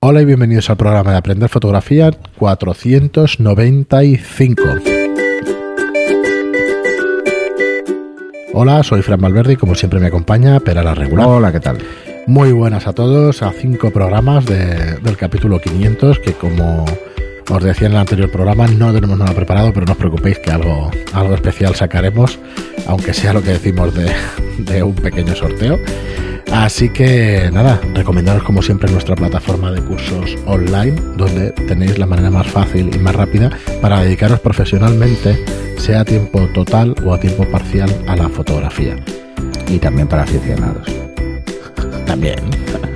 Hola y bienvenidos al programa de Aprender Fotografía 495. Hola, soy Fran Valverde y como siempre me acompaña Perala Regular. Hola, ¿qué tal? Muy buenas a todos, a cinco programas del capítulo 500 que como os decía en el anterior programa, no tenemos nada preparado, pero no os preocupéis que algo, algo especial sacaremos, aunque sea lo que decimos de, de un pequeño sorteo. Así que nada, recomendaros como siempre nuestra plataforma de cursos online, donde tenéis la manera más fácil y más rápida para dedicaros profesionalmente, sea a tiempo total o a tiempo parcial, a la fotografía. Y también para aficionados. También.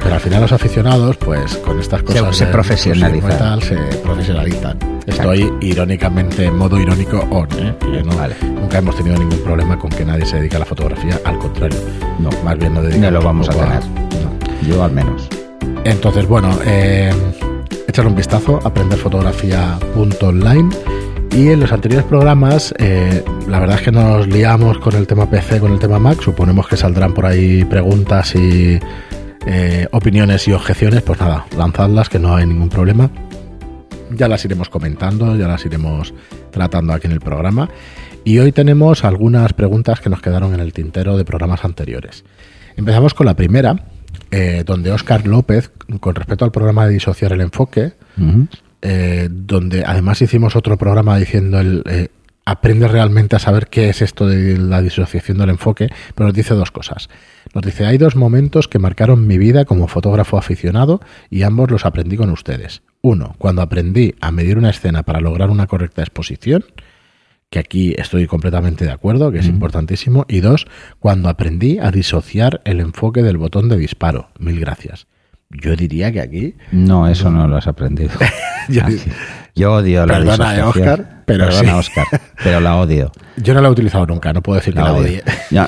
Pero al final los aficionados, pues con estas cosas se profesionalizan. se profesionalizan. Estoy irónicamente en modo irónico on, ¿eh? Que no- Vale. nunca hemos tenido ningún problema con que nadie se dedique a la fotografía, al contrario. No. Más bien nos dedicamos No lo vamos a tener. Yo al menos. Entonces, bueno, eh, echar un vistazo, aprenderfotografía.online. Y en los anteriores programas, eh, la verdad es que nos liamos con el tema PC, con el tema Mac. Suponemos que saldrán por ahí preguntas y eh, opiniones y objeciones. Pues nada, lanzadlas, que no hay ningún problema. Ya las iremos comentando, ya las iremos tratando aquí en el programa. Y hoy tenemos algunas preguntas que nos quedaron en el tintero de programas anteriores. Empezamos con la primera, eh, donde Óscar López, con respecto al programa de disociar el enfoque, eh, donde además hicimos otro programa diciendo el eh, aprende realmente a saber qué es esto de la disociación del enfoque, pero nos dice dos cosas. Nos dice, hay dos momentos que marcaron mi vida como fotógrafo aficionado y ambos los aprendí con ustedes. Uno, cuando aprendí a medir una escena para lograr una correcta exposición, que aquí estoy completamente de acuerdo, que es importantísimo. Y dos, cuando aprendí a disociar el enfoque del botón de disparo. Mil gracias. Yo diría que aquí No, eso no lo has aprendido. Yo- Ah. Yo odio la Perdona, eh. Óscar, pero Perdona, sí. Óscar, pero la odio. Yo no la he utilizado nunca, no puedo decir que la, odio. odie.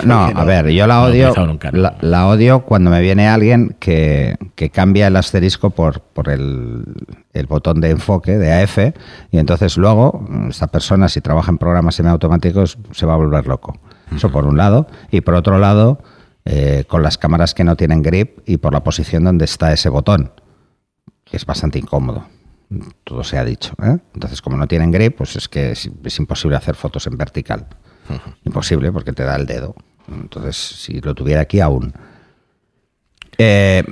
No, a ver, yo la odio. nunca, no. la, la odio cuando me viene alguien que, que cambia el asterisco por, por el, el botón de enfoque de AF y entonces luego esta persona si trabaja en programas semiautomáticos se va a volver loco. Eso por un lado. Y por otro lado, eh, con las cámaras que no tienen grip y por la posición donde está ese botón, que es bastante incómodo. Todo se ha dicho. ¿eh? Entonces, como no tienen grip, pues es que es, es imposible hacer fotos en vertical. Imposible porque te da el dedo. Entonces, si lo tuviera aquí aún. Eh,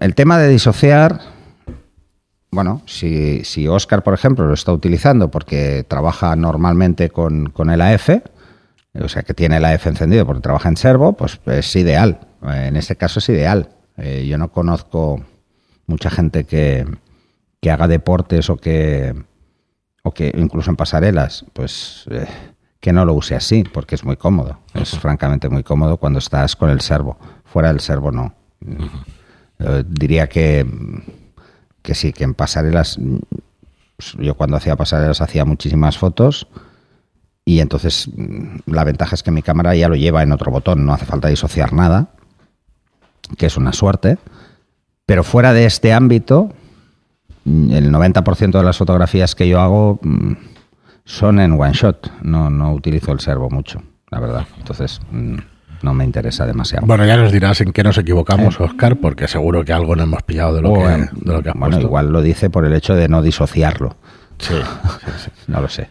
el tema de disociar, bueno, si, si Oscar, por ejemplo, lo está utilizando porque trabaja normalmente con, con el AF, o sea que tiene el AF encendido porque trabaja en servo, pues es ideal. En este caso es ideal. Eh, yo no conozco mucha gente que, que haga deportes o que, o que incluso en pasarelas, pues eh, que no lo use así, porque es muy cómodo. Es francamente muy cómodo cuando estás con el servo. Fuera del servo no. Eh, diría que, que sí, que en pasarelas, yo cuando hacía pasarelas hacía muchísimas fotos y entonces mm, la ventaja es que mi cámara ya lo lleva en otro botón, no hace falta disociar nada, que es una suerte. Pero fuera de este ámbito, mm, el 90% de las fotografías que yo hago mm, son en one shot. No, no utilizo el servo mucho, la verdad. Entonces, no me interesa demasiado. Bueno, ya nos dirás en qué nos equivocamos, Oscar, porque seguro que algo no hemos pillado de lo, que, Bueno, de lo que has bueno, puesto. igual lo dice por el hecho de no disociarlo. Sí, sí, sí. No lo sé.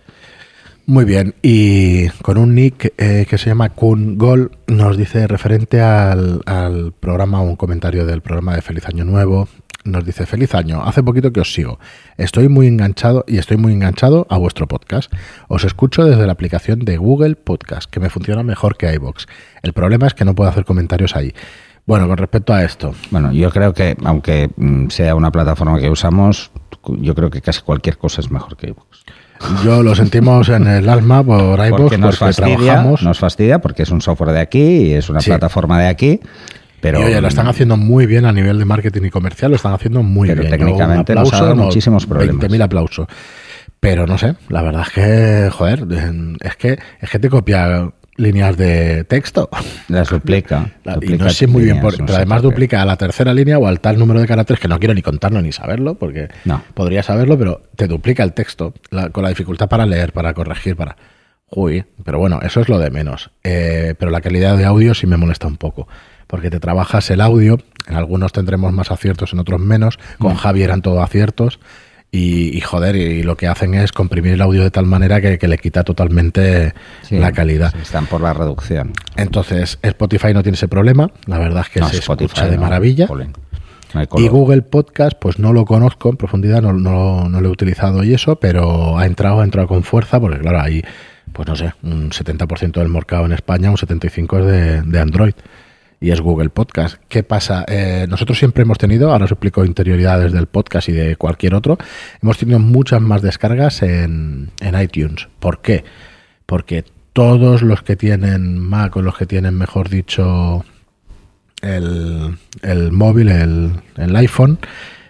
Muy bien, y con un nick eh, que se llama Kun Gol, nos dice referente al, al programa, un comentario del programa de Feliz Año Nuevo, nos dice Feliz Año, hace poquito que os sigo, estoy muy enganchado y estoy muy enganchado a vuestro podcast. Os escucho desde la aplicación de Google Podcast, que me funciona mejor que iBox. El problema es que no puedo hacer comentarios ahí. Bueno, con respecto a esto, Bueno, yo creo que, aunque mm, sea una plataforma que usamos, yo creo que casi cualquier cosa es mejor que iVoox. Yo lo sentimos en el alma por iBox Porque nos porque fastidia, trabajamos. nos fastidia porque es un software de aquí y es una Sí. plataforma de aquí, pero, y oye, lo están haciendo muy bien a nivel de marketing y comercial, lo están haciendo muy Pero bien. técnicamente Yo, un nos ha dado no, muchísimos problemas. 20.000 aplausos. Pero no sé, la verdad es que, joder, es que, es que te copia líneas de texto. las duplica. La- y duplica no sé muy bien, por- no pero además por duplica a la tercera línea o al tal número de caracteres que no quiero ni contarlo ni saberlo, porque No. podría saberlo, pero te duplica el texto la- con la dificultad para leer, para corregir, para... Uy, pero bueno, eso es lo de menos. Eh, pero la calidad de audio sí me molesta un poco, porque te trabajas el audio En algunos tendremos más aciertos, en otros menos. Con Mm. Javi eran todo aciertos. Y, y, joder, y lo que hacen es comprimir el audio de tal manera que, que le quita totalmente Sí, la calidad. sí, están por la reducción. Entonces, Spotify no tiene ese problema. La verdad es que No, se Spotify, escucha de maravilla. no Y. Google Podcast, pues no lo conozco en profundidad, no, no, lo he utilizado y eso, pero ha entrado, ha entrado con fuerza, porque claro, hay, pues no sé, un 70% del mercado en España, un 75% es de, de Android. Y es Google Podcast. ¿Qué pasa? Eh, nosotros siempre hemos tenido, ahora os explico interioridades del podcast y de cualquier otro, hemos tenido muchas más descargas en, en iTunes. ¿Por qué? Porque todos los que tienen Mac o los que tienen, mejor dicho, el, el móvil, el, el iPhone,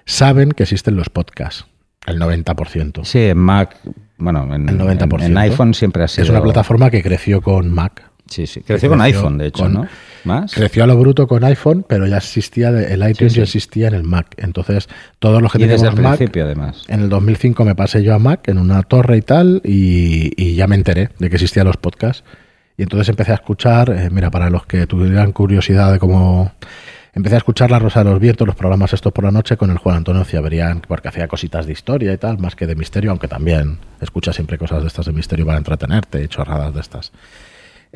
saben que existen los podcasts. El 90%. Sí, en Mac, bueno, en, El 90%. en- en iPhone siempre ha sido. Es una plataforma que creció con Mac. Sí, sí. Creció con iPhone, de hecho, con- ¿no? ¿Más? Creció a lo bruto con iPhone, pero ya existía, de- el iTunes sí. ya existía en el Mac. Entonces, todos los que Y desde teníamos el Mac, principio, además. en el 2005 me pasé yo a Mac en una torre y tal, y, y ya me enteré de que existían los podcasts. Y entonces empecé a escuchar, eh, mira, para los que tuvieran curiosidad de cómo... Empecé a escuchar La Rosa de los Vientos, los programas estos por la noche con el Juan Antonio Ciaberian, porque hacía cositas de historia y tal, más que de misterio, aunque también escucha siempre cosas de estas de misterio para entretenerte y chorradas de estas.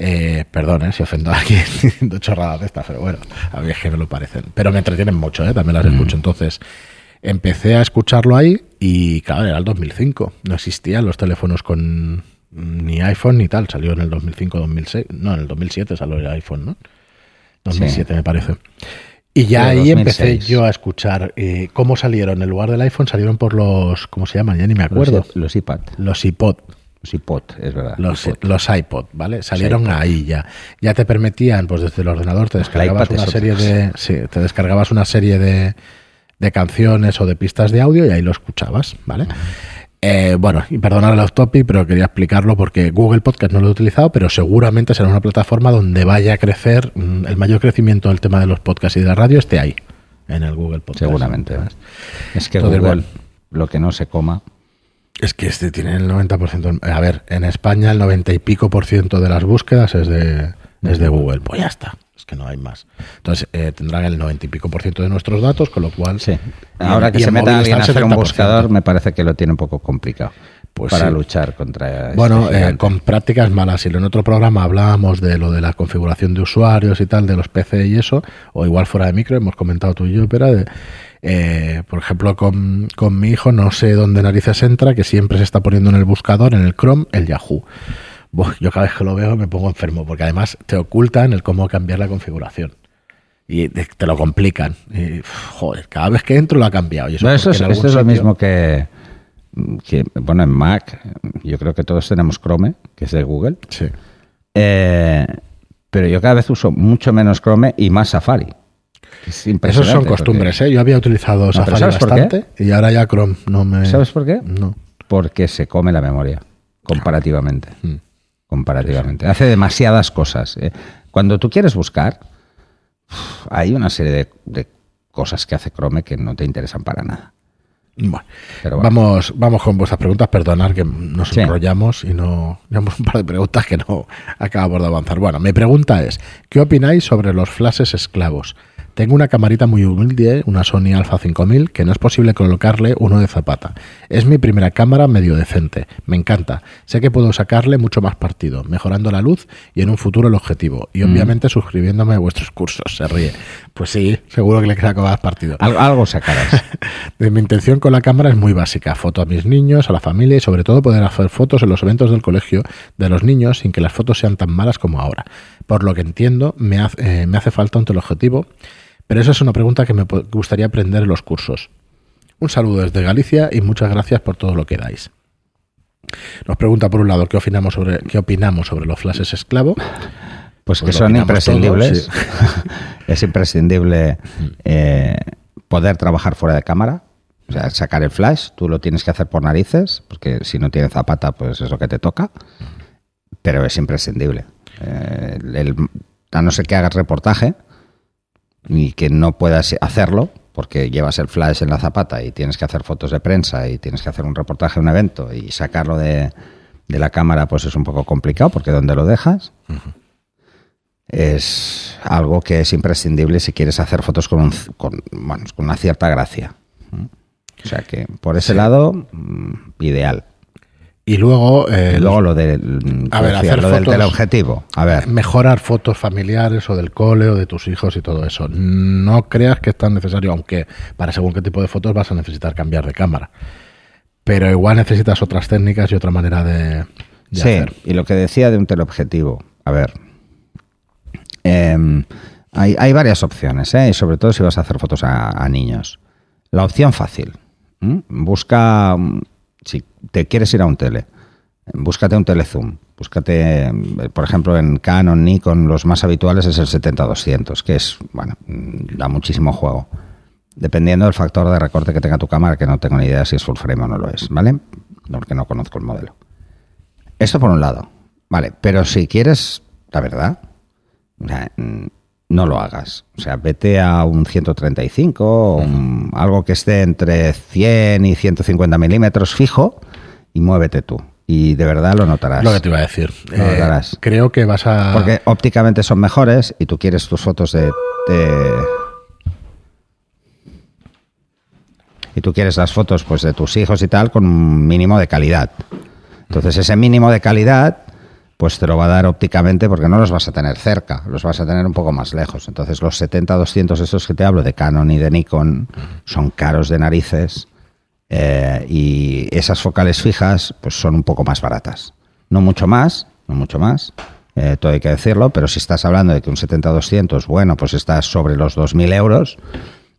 Eh, perdón eh, si ofendo a alguien diciendo chorradas de estas, pero bueno, a mí es que me lo parecen. Pero me entretienen mucho, ¿eh? también las escucho. Entonces, empecé a escucharlo ahí y, claro, era el 2005. No existían los teléfonos con ni iPhone ni tal. Salió en el 2005, 2006. No, en el 2007 salió el iPhone, ¿no? 2007 me parece. Y ya ahí 2006. empecé yo a escuchar eh, cómo salieron. En lugar del iPhone salieron por los, ¿cómo se llaman? Ya ni me acuerdo. Los, los iPad. Los iPod. Los iPod, es verdad. Los, iPod. los iPod, ¿vale? Salieron iPod. ahí ya. Ya te permitían, pues desde el ordenador te descargabas una serie de. Sí, te descargabas una serie de, de canciones o de pistas de audio y ahí lo escuchabas, ¿vale? Eh, bueno, y perdonar el off topic, pero quería explicarlo porque Google Podcast no lo he utilizado, pero seguramente será una plataforma donde vaya a crecer mm, el mayor crecimiento del tema de los podcasts y de la radio esté ahí, en el Google Podcast. Seguramente. ¿sabes? Es que Entonces, Google, bueno. lo que no se coma. Es que este tiene el 90%. A ver, en España el 90 y pico por ciento de las búsquedas es de, es de Google. Pues ya está. Es que no hay más. Entonces eh, tendrán el 90 y pico por ciento de nuestros datos, con lo cual. Sí. Ahora que y se meta alguien a hacer un 70%. buscador, me parece que lo tiene un poco complicado. Pues para sí. luchar contra. Bueno, este eh, gigante. con prácticas malas. Si en otro programa hablábamos de lo de la configuración de usuarios y tal, de los PC y eso, o igual fuera de micro, hemos comentado tú y yo, pero de, eh, por ejemplo, con, con mi hijo, no sé dónde narices entra, que siempre se está poniendo en el buscador, en el Chrome, el Yahoo. Yo cada vez que lo veo me pongo enfermo, porque además te ocultan el cómo cambiar la configuración. Y te lo complican. Y, joder, cada vez que entro lo ha cambiado. Y eso eso es, esto es lo sitio- mismo que, que, bueno, en Mac, yo creo que todos tenemos Chrome, que es de Google. Sí. Eh, pero yo cada vez uso mucho menos Chrome y más Safari. Es impresionante, son costumbres, ¿eh? Yo había utilizado pero Safari bastante y ahora ya Chrome no me... ¿Sabes por qué? No. Porque se come la memoria, comparativamente. Mm. Comparativamente. Hace demasiadas cosas. eh. Cuando tú quieres buscar, hay una serie de, de cosas que hace Chrome que no te interesan para nada. Bueno, Pero bueno. vamos, vamos con vuestras preguntas. Perdonad que nos Sí. enrollamos y no. Llevamos un par de preguntas que no acabamos de avanzar. Bueno, mi pregunta es: ¿qué opináis sobre los flashes esclavos? Tengo una camarita muy humilde, una Sony Alpha 5000, que no es posible colocarle uno de zapata. Es mi primera cámara medio decente. Me encanta. Sé que puedo sacarle mucho más partido, mejorando la luz y en un futuro el objetivo. Y obviamente suscribiéndome a vuestros cursos. Se ríe. Pues sí, seguro que le saco más partido. Al- algo sacarás. De mi intención con la cámara es muy básica. Foto a mis niños, a la familia y sobre todo poder hacer fotos en los eventos del colegio de los niños sin que las fotos sean tan malas como ahora. Por lo que entiendo, me hace, eh, me hace falta un teleobjetivo, pero esa es una pregunta que me gustaría aprender en los cursos. Un saludo desde Galicia y muchas gracias por todo lo que dais. Nos pregunta por un lado qué opinamos sobre, qué opinamos sobre los flashes esclavo. Pues que Pues son imprescindibles. todos, es imprescindible eh, poder trabajar fuera de cámara. O sea, sacar el flash, tú lo tienes que hacer por narices, porque si no tiene zapata, pues es lo que te toca. Pero es imprescindible. Eh, el- a no ser que hagas reportaje y que no puedas hacerlo, porque llevas el flash en la zapata y tienes que hacer fotos de prensa y tienes que hacer un reportaje, un evento y sacarlo de, de la cámara, pues es un poco complicado, porque ¿dónde lo dejas? es algo que es imprescindible si quieres hacer fotos con, un- con, bueno, con una cierta gracia. O sea que por ese Sí. lado, mm, ideal. Y luego, eh, luego lo, del A ver, decía, hacer lo del fotos- teleobjetivo. A ver, mejorar fotos familiares o del cole o de tus hijos y todo eso. No creas que es tan necesario, aunque para según qué tipo de fotos vas a necesitar cambiar de cámara. Pero igual necesitas otras técnicas y otra manera de, de sí, hacer. y lo que decía de un teleobjetivo. A ver, em, hay, hay varias opciones, ¿eh? y sobre todo si vas a hacer fotos a, a niños. La opción fácil. Busca, mm, te quieres ir a un tele, búscate un telezoom. Búscate, eh, por ejemplo, en Canon, Nikon, los más habituales es el 70-200, que es, bueno, da muchísimo juego. Dependiendo del factor de recorte que tenga tu cámara, que no tengo ni idea si es full frame o no lo es, ¿vale? Porque no conozco el modelo. Esto por un lado. Vale, pero si quieres, la verdad, no lo hagas. O sea, vete a un 135 o un- algo que esté entre 100 y 150 milímetros fijo y muévete tú. Y de verdad lo notarás. Lo que te iba a decir. Lo Eh, notarás. creo que vas a... Porque ópticamente son mejores y tú quieres tus fotos de, de- y tú quieres las fotos pues de tus hijos y tal con un mínimo de calidad. Entonces ese mínimo de calidad pues te lo va a dar ópticamente porque no los vas a tener cerca, los vas a tener un poco más lejos. Entonces los 70-200 esos que te hablo de Canon y de Nikon son caros de narices eh, y esas focales fijas pues son un poco más baratas. No mucho más, no mucho más, eh, todo hay que decirlo, pero si estás hablando de que un 70-200, bueno, pues estás sobre los 2.000 euros,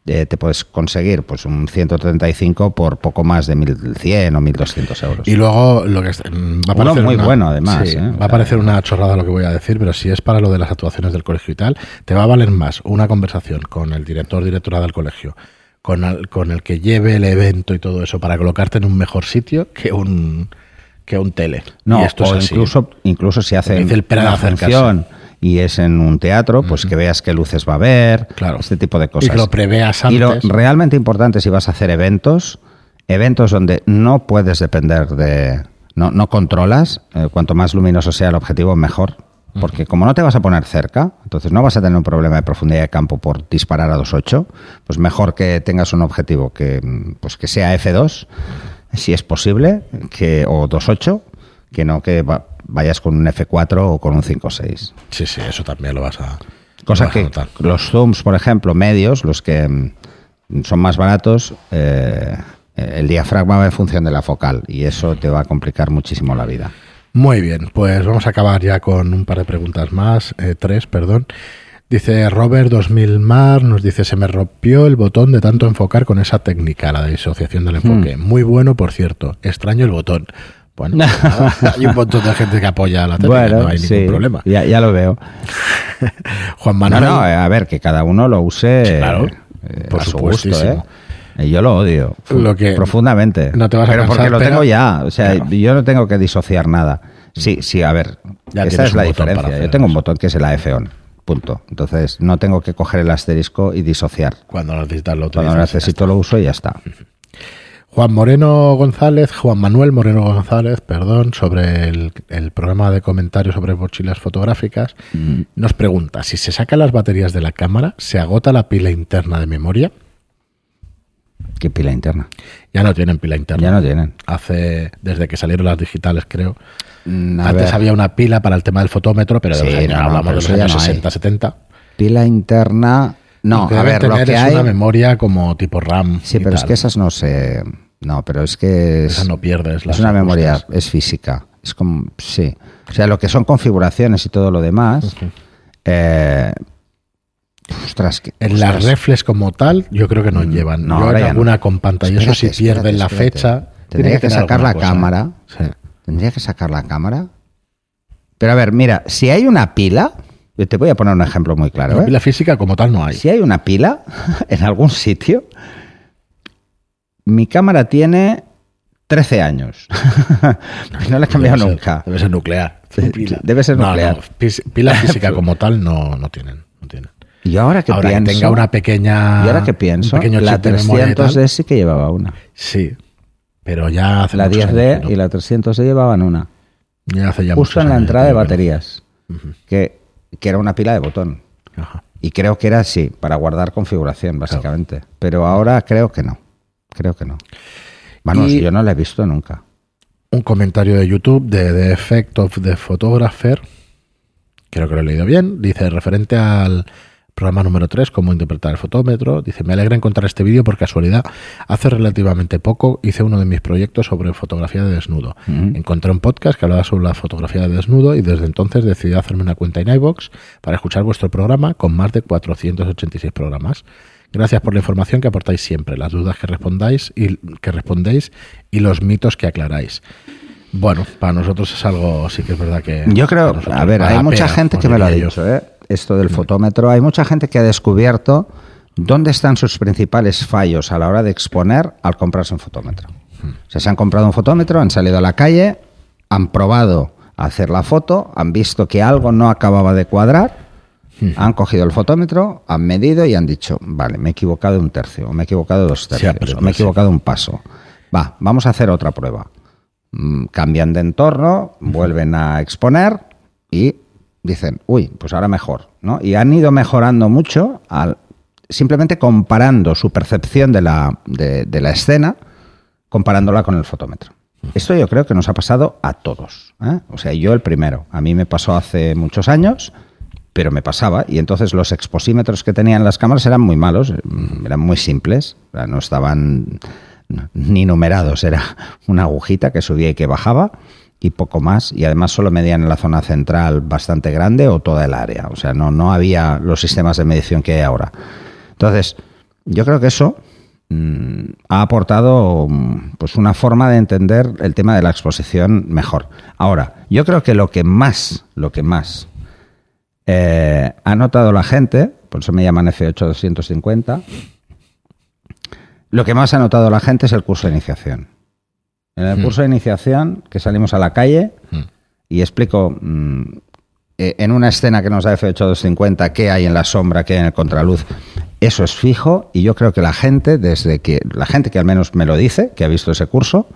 eh, te puedes conseguir pues un 135 por poco más de 1.100 o 1.200 euros. Y luego lo que es- mm, va a Uno parecer muy una- bueno, además, sí. O va a parecer una chorrada lo que voy a decir, pero si es para lo de las actuaciones del colegio y tal, te va a valer más una conversación con el director directora del colegio, con el, con el que lleve el evento y todo eso para colocarte en un mejor sitio que un que un tele. No, y esto es o así. incluso, incluso si hacen el una función y es en un teatro, pues que veas qué luces va a haber, Claro. este tipo de y cosas. que lo preveas Y lo antes. realmente importante si vas a hacer eventos, eventos donde no puedes depender de... No, no controlas, eh, cuanto más luminoso sea el objetivo, mejor. Porque como no te vas a poner cerca, entonces no vas a tener un problema de profundidad de campo por disparar a 2.8, pues mejor que tengas un objetivo que, pues que sea F2, si es posible, que, o 2.8, que no que va- vayas con un F4 o con un 5.6. Sí, sí, eso también lo vas a Cosa a que notar. los zooms, por ejemplo, medios, los que mm, son más baratos, eh, el diafragma va en función de la focal y eso te va a complicar muchísimo la vida. Muy bien, pues vamos a acabar ya con un par de preguntas más, eh, tres, perdón. Dice Robert 2000 Mar, nos dice, se me rompió el botón de tanto enfocar con esa técnica, la de disociación del enfoque. Muy bueno, por cierto. Extraño el botón. Bueno, nada, hay un montón de gente que apoya la técnica, no hay ningún problema. Ya, ya lo veo. Juan Manuel, no, eh, a ver, que cada uno lo use Claro, eh, por a su gusto. ¿eh? Y Yo lo odio Lo que- profundamente. no te vas a pero porque lo pero- tengo ya. O sea, Claro. yo no tengo que disociar nada. Sí, sí, a ver. Ya es la diferencia. hacer Yo tengo un botón que es el AF-ON. Punto. Entonces, no tengo que coger el asterisco y disociar. cuando necesitas lo Cuando lo utilizas, necesito lo uso y ya está. Juan Moreno González, Juan Manuel Moreno González, perdón, sobre el, el programa de comentarios sobre mochilas fotográficas, Mm. nos pregunta, si se sacan las baterías de la cámara, ¿se agota la pila interna de memoria? ¿Qué pila interna? Ya no tienen pila interna. Ya no tienen. Hace, desde que salieron las digitales, creo. Mm, a Antes ver, había una pila para el tema del fotómetro, pero de Sí, los años- no, hablamos de los años no hay. 60, 70. pila interna. No, a ver, lo que es hay. una memoria como tipo RAM. Sí, pero es que esas no se. No, pero es que es, Esa no pierdes las es una memoria, es física. Es como. Sí. O sea, lo que son configuraciones y todo lo demás. eh, ostras, que- En las reflex como tal, yo creo que no llevan. Mm, no, yo ahora alguna no. con pantallazo, si Espérate, pierden la fecha. Tendría que sacar la cosa. cámara. Sí. Tendría que sacar la cámara. Pero a ver, mira, si hay una pila. yo Te voy a poner un ejemplo muy claro. La ¿eh? pila física como tal no hay. Si hay una pila en algún sitio, mi cámara tiene 13 años. no la he cambiado Debe ser- nunca. Debe ser nuclear. Debe ser nuclear. no, pila física como tal no, no tienen. No tienen. Y ahora que Ahora pienso, que tenga una pequeña. y ahora que pienso, un pequeño la chip de memoria y tal, 300D sí que llevaba una. Sí. Pero ya hace La muchos 10D años que no. y la 300D llevaban una. Ya hace ya Justo en la entrada de baterías. Que que era una pila de botón. Ajá. Y creo que era así, para guardar configuración, básicamente. Pero ahora creo que no. Creo que no. Bueno, Y- yo no la he visto nunca. Un comentario de YouTube de The Effect of the Photographer. Creo que lo he leído bien. Dice, referente al programa número 3, cómo interpretar el fotómetro. Dice, me alegra encontrar este vídeo por casualidad. Hace relativamente poco hice uno de mis proyectos sobre fotografía de desnudo. Encontré un podcast que hablaba sobre la fotografía de desnudo y desde entonces decidí hacerme una cuenta en iVoox para escuchar vuestro programa con más de 486 programas. Gracias por la información que aportáis siempre, las dudas que respondáis y que respondéis y los mitos que aclaráis. Bueno, para nosotros es algo, sí que es verdad que. Yo creo, a ver, hay mucha gente que me lo ha dicho, ¿eh? Esto del fotómetro. Hay mucha gente que ha descubierto dónde están sus principales fallos a la hora de exponer al comprarse un fotómetro. O sea, se han comprado un fotómetro, han salido a la calle, han probado a hacer la foto, han visto que algo no acababa de cuadrar, han cogido el fotómetro, han medido y han dicho, vale, me he equivocado un tercio, o me he equivocado dos tercios, o me he equivocado un paso. Va, vamos a hacer otra prueba mm, cambian de entorno, vuelven a exponer y dicen, uy, pues ahora mejor, ¿no? Y han ido mejorando mucho al, simplemente comparando su percepción de la, de, de la escena, comparándola con el fotómetro. Esto yo creo que nos ha pasado a todos. ¿eh? O sea, yo el primero. A mí me pasó hace muchos años, pero me pasaba. Y entonces los exposímetros que tenían las cámaras eran muy malos, mm, eran muy simples, no estaban ni numerados. Era una agujita que subía y que bajaba y poco más. Y además solo medían en la zona central bastante grande o toda el área. O sea, no, no había los sistemas de medición que hay ahora. Entonces, yo creo que eso mm, ha aportado mm, pues una forma de entender el tema de la exposición mejor. Ahora, yo creo que lo que más, lo que más eh, ha notado la gente, por eso me llaman F8250, lo que más ha notado la gente es el curso de iniciación. En el Hmm. curso de iniciación, que salimos a la calle Hmm. y explico mm, eh, en una escena que nos da F8250 qué hay en la sombra, qué hay en el contraluz, eso es fijo y yo creo que la gente, desde que la gente que al menos me lo dice, que ha visto ese curso,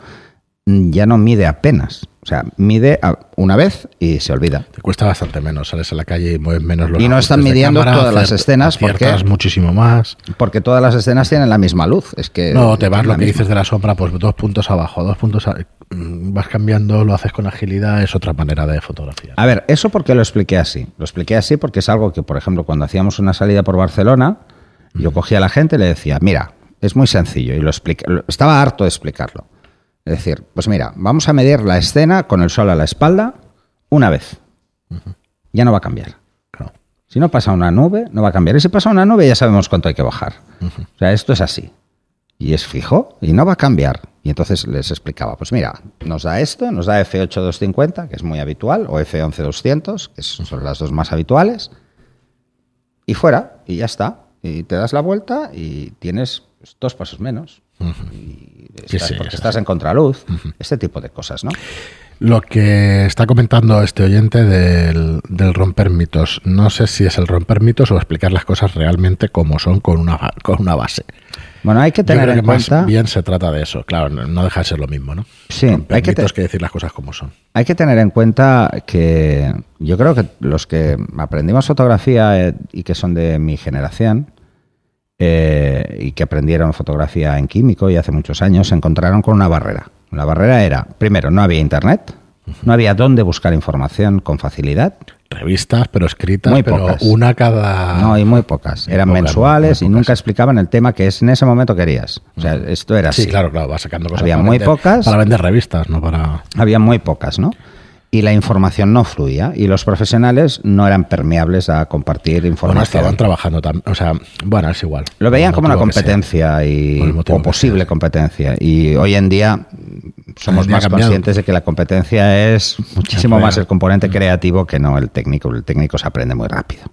ya no mide apenas. O sea, mide una vez y se olvida. Te cuesta bastante menos, sales a la calle y mueves menos los Y no están midiendo cámara, todas las escenas porque- muchísimo más. Porque todas las escenas tienen la misma luz. Es que No, te vas lo que misma. dices de la sombra, pues dos puntos abajo, dos puntos. a- mm, vas cambiando, lo haces con agilidad, es otra manera de fotografía. A ver, ¿eso por qué lo expliqué así? Lo expliqué así porque es algo que, por ejemplo, cuando hacíamos una salida por Barcelona, yo cogía a la gente y le decía, mira, es muy sencillo, y lo expliqué, estaba harto de explicarlo. Es decir, pues mira, vamos a medir la escena con el sol a la espalda una vez. Ya no va a cambiar. Claro. Si no pasa una nube, no va a cambiar. Y si pasa una nube, ya sabemos cuánto hay que bajar. O sea, esto es así. Y es fijo y no va a cambiar. Y entonces les explicaba, pues mira, nos da esto, nos da F8250, que es muy habitual, o F11200, que son las dos más habituales, y fuera, y ya está. Y te das la vuelta y tienes dos pasos menos. Y Sí, estás- sí, porque es estás en contraluz. Este tipo de cosas, ¿no? Lo que está comentando este oyente del, del romper mitos, no sé si es el romper mitos o explicar las cosas realmente como son con una, con una base. Bueno, hay que Yo tener que en más cuenta... bien se trata de eso, claro, no, deja de ser lo mismo, ¿no? Sí, Romper hay que te- que decir las cosas como son. Hay que tener en cuenta que yo creo que los que aprendimos fotografía eh, y que son de mi generación eh, y que aprendieron fotografía en químico y hace muchos años se encontraron con una barrera. La barrera era, primero, no había internet, no había dónde buscar información con facilidad, Revistas, pero escritas, Muy pero pocas. una cada... no, y muy pocas. Eran mensuales muy y nunca explicaban el tema que es en ese momento querías. O sea, esto era así. Sí, claro, claro, va sacando cosas. Había muy vender- pocas. Para vender revistas, no para... había muy pocas, ¿no? Y la información no fluía y los profesionales no eran permeables a compartir Bueno, información. estaban trabajando también. O sea, bueno, es igual. Lo veían como una competencia y, o posible sea, competencia. Y hoy en día mm, somos más cambiado. conscientes de que la competencia es muchísimo más el componente creativo que no el técnico. El técnico se aprende muy rápido.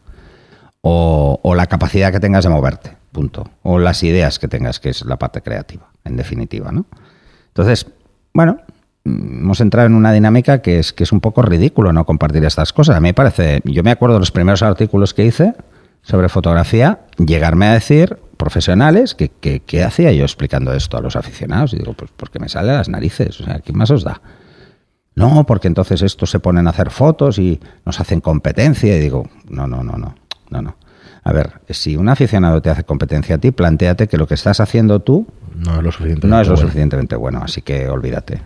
O, o la capacidad que tengas de moverte, punto. O las ideas que tengas, que es la parte creativa, en definitiva, ¿no? Entonces, bueno, mm, hemos entrado en una dinámica que es, que es un poco ridículo no compartir estas cosas. A mí me parece, yo me acuerdo de los primeros artículos que hice sobre fotografía, llegarme a decir profesionales que, que- ¿qué hacía yo explicando esto a los aficionados? Y digo, pues porque me sale a las narices, o sea, ¿qué más os da? No, porque entonces estos se ponen a hacer fotos y nos hacen competencia. Y digo, no, no, no, no, no, no. A ver, si un aficionado te hace competencia a ti, planteate que lo que estás haciendo tú No es lo suficientemente no es lo bueno. suficientemente bueno, así que olvídate.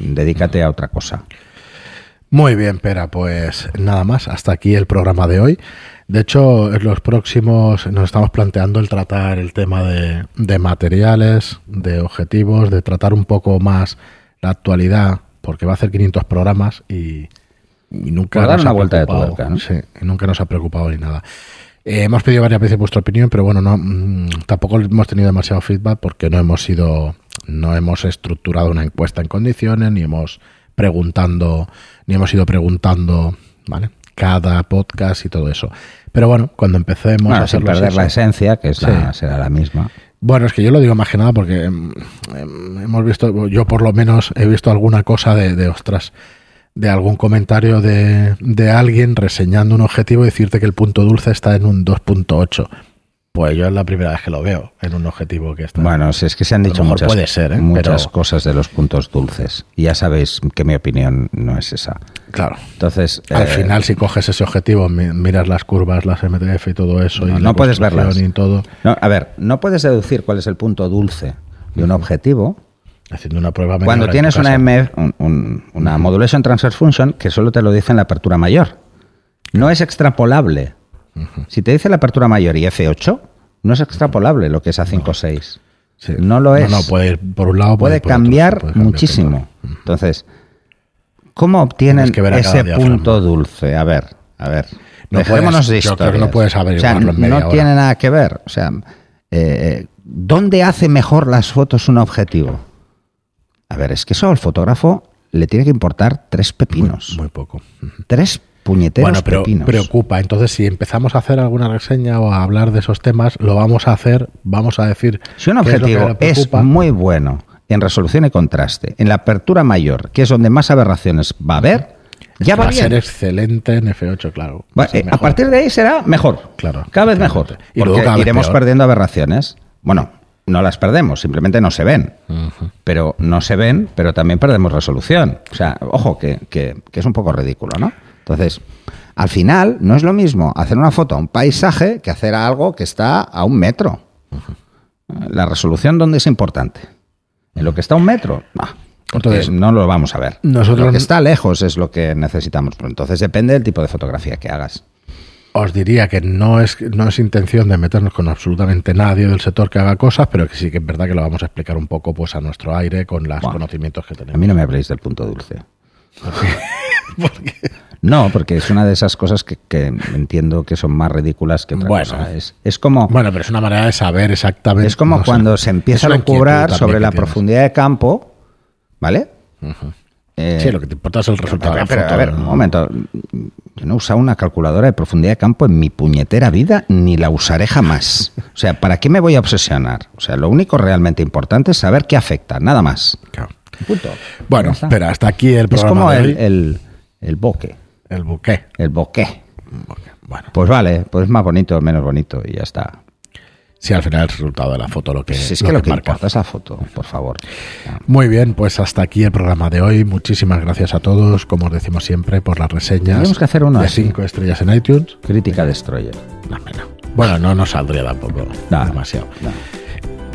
Dedícate a otra cosa. Muy bien, Pera, pues nada más, hasta aquí el programa de hoy. De hecho, en los próximos nos estamos planteando el tratar el tema de, de materiales, de objetivos, de tratar un poco más la actualidad, porque va a hacer 500 programas y, y nunca dar nos una ha vuelta de tuerca, ¿no? Sí, y nunca nos ha preocupado ni nada. Eh, hemos pedido varias veces vuestra opinión, pero bueno, no, mm, tampoco hemos tenido demasiado feedback porque no hemos sido, no hemos estructurado una encuesta en condiciones, ni hemos preguntando, ni hemos ido preguntando, ¿vale? Cada podcast y todo eso. Pero bueno, cuando empecemos a Bueno, sin hacerlo perder la esencia, que es la- Sí. será la misma. Bueno, es que yo lo digo más que nada porque em, em, hemos visto, yo por lo menos he visto alguna cosa de, de ostras, de algún comentario de, de alguien reseñando un objetivo y decirte que el punto dulce está en un 2.8. Pues yo es la primera vez que lo veo en un objetivo que está. Bueno, si es que se han dicho muchas, puede ser, ¿eh? muchas Pero- cosas de los puntos dulces. Y ya sabéis que mi opinión no es esa. claro. Entonces, Al eh, final, si coges ese objetivo, mi- miras las curvas, las MTF y todo eso, No, y la no puedes construcción verlas. y todo, no, a ver, no puedes deducir cuál es el punto dulce de un objetivo haciendo una prueba. cuando tienes una, un- un- una modulation transfer function que solo te lo dice en la apertura mayor. No es extrapolable. Si te dice la apertura mayor y F8, no es extrapolable lo que es A5 6. Sí. No lo es. No, puede ir por un lado, puede otro, cambiar puede cambiar muchísimo. Entonces, ¿cómo obtienen que ese punto dulce? A ver, a ver. No dejémonos puedes- de yo creo que historias. no puedes o sea, no hora. tiene nada que ver. O sea, eh, ¿dónde hace mejor las fotos un objetivo? A ver, es que eso al fotógrafo le tiene que importar tres pepinos. Muy poco. Tres puñeteros Bueno, pero pepinos. preocupa. Entonces, si empezamos a hacer alguna reseña o a hablar de esos temas, lo vamos a hacer, vamos a decir. Si un es objetivo es, muy bueno en resolución y contraste, en la apertura mayor, que es donde más aberraciones va a haber, ya va, a bien. ser excelente en F8, claro. Va- Va a eh, a partir de ahí será mejor. Claro, Cada vez mejor. Y porque luego iremos peor. perdiendo aberraciones. Bueno, no las perdemos, simplemente no se ven. Pero no se ven, pero también perdemos resolución. O sea, ojo, que, que- que es un poco ridículo, ¿no? Entonces, al final, no es lo mismo hacer una foto a un paisaje que hacer a algo que está a un metro. La resolución, ¿dónde es importante? ¿En lo que está a un metro? Entonces, no lo vamos a ver. nosotros- Lo que está lejos es lo que necesitamos. Entonces depende del tipo de fotografía que hagas. Os diría que no es, no es intención de meternos con absolutamente nadie del sector que haga cosas, pero que sí que es verdad que lo vamos a explicar un poco pues a nuestro aire con los Bueno, conocimientos que A tenemos. mí no me habléis del punto dulce. No, porque es una de esas cosas que, que entiendo que son más ridículas que otra Bueno. cosa. Es, es como, Bueno, pero es una manera de saber exactamente. es como no sé. cuando se empieza Es a también sobre la tienes. profundidad de campo, ¿vale? Eh, Sí, lo que te importa es el resultado pero, de la pero, foto. a ver, ¿no? un momento. Yo no he usado una calculadora de profundidad de campo en mi puñetera vida, ni la usaré jamás. O sea, ¿para qué me voy a obsesionar? O sea, lo único realmente importante es saber qué afecta, nada más. Claro. Punto. Bueno, espera, hasta aquí el Es programa como de hoy. el, el boque. El buque. El boque. Bueno, Pues vale, pues es más bonito o menos bonito y ya está. sí, al final el resultado de la foto lo que, Si es que lo que marca. importa es la foto, por favor. Muy bien, pues hasta aquí el programa de hoy. Muchísimas gracias a todos, como os decimos siempre, por las reseñas. Tenemos que hacer uno de así. 5 estrellas en iTunes. Crítica Destroyer. No, no. Bueno, no nos saldría tampoco No, demasiado.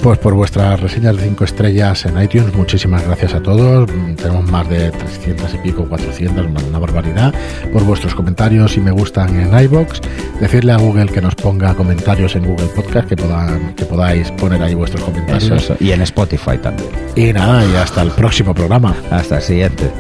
Pues por vuestras reseñas de 5 estrellas en iTunes, muchísimas gracias a todos. Mm, Tenemos más de 300 y pico, 400, una, una barbaridad. Por vuestros comentarios y me gustan en iBox. Decirle a Google que nos ponga comentarios en Google Podcast, que, podan, que podáis poner ahí vuestros comentarios. Eso, eso. Y en Spotify también. Y nada, y hasta el próximo programa. Hasta el siguiente.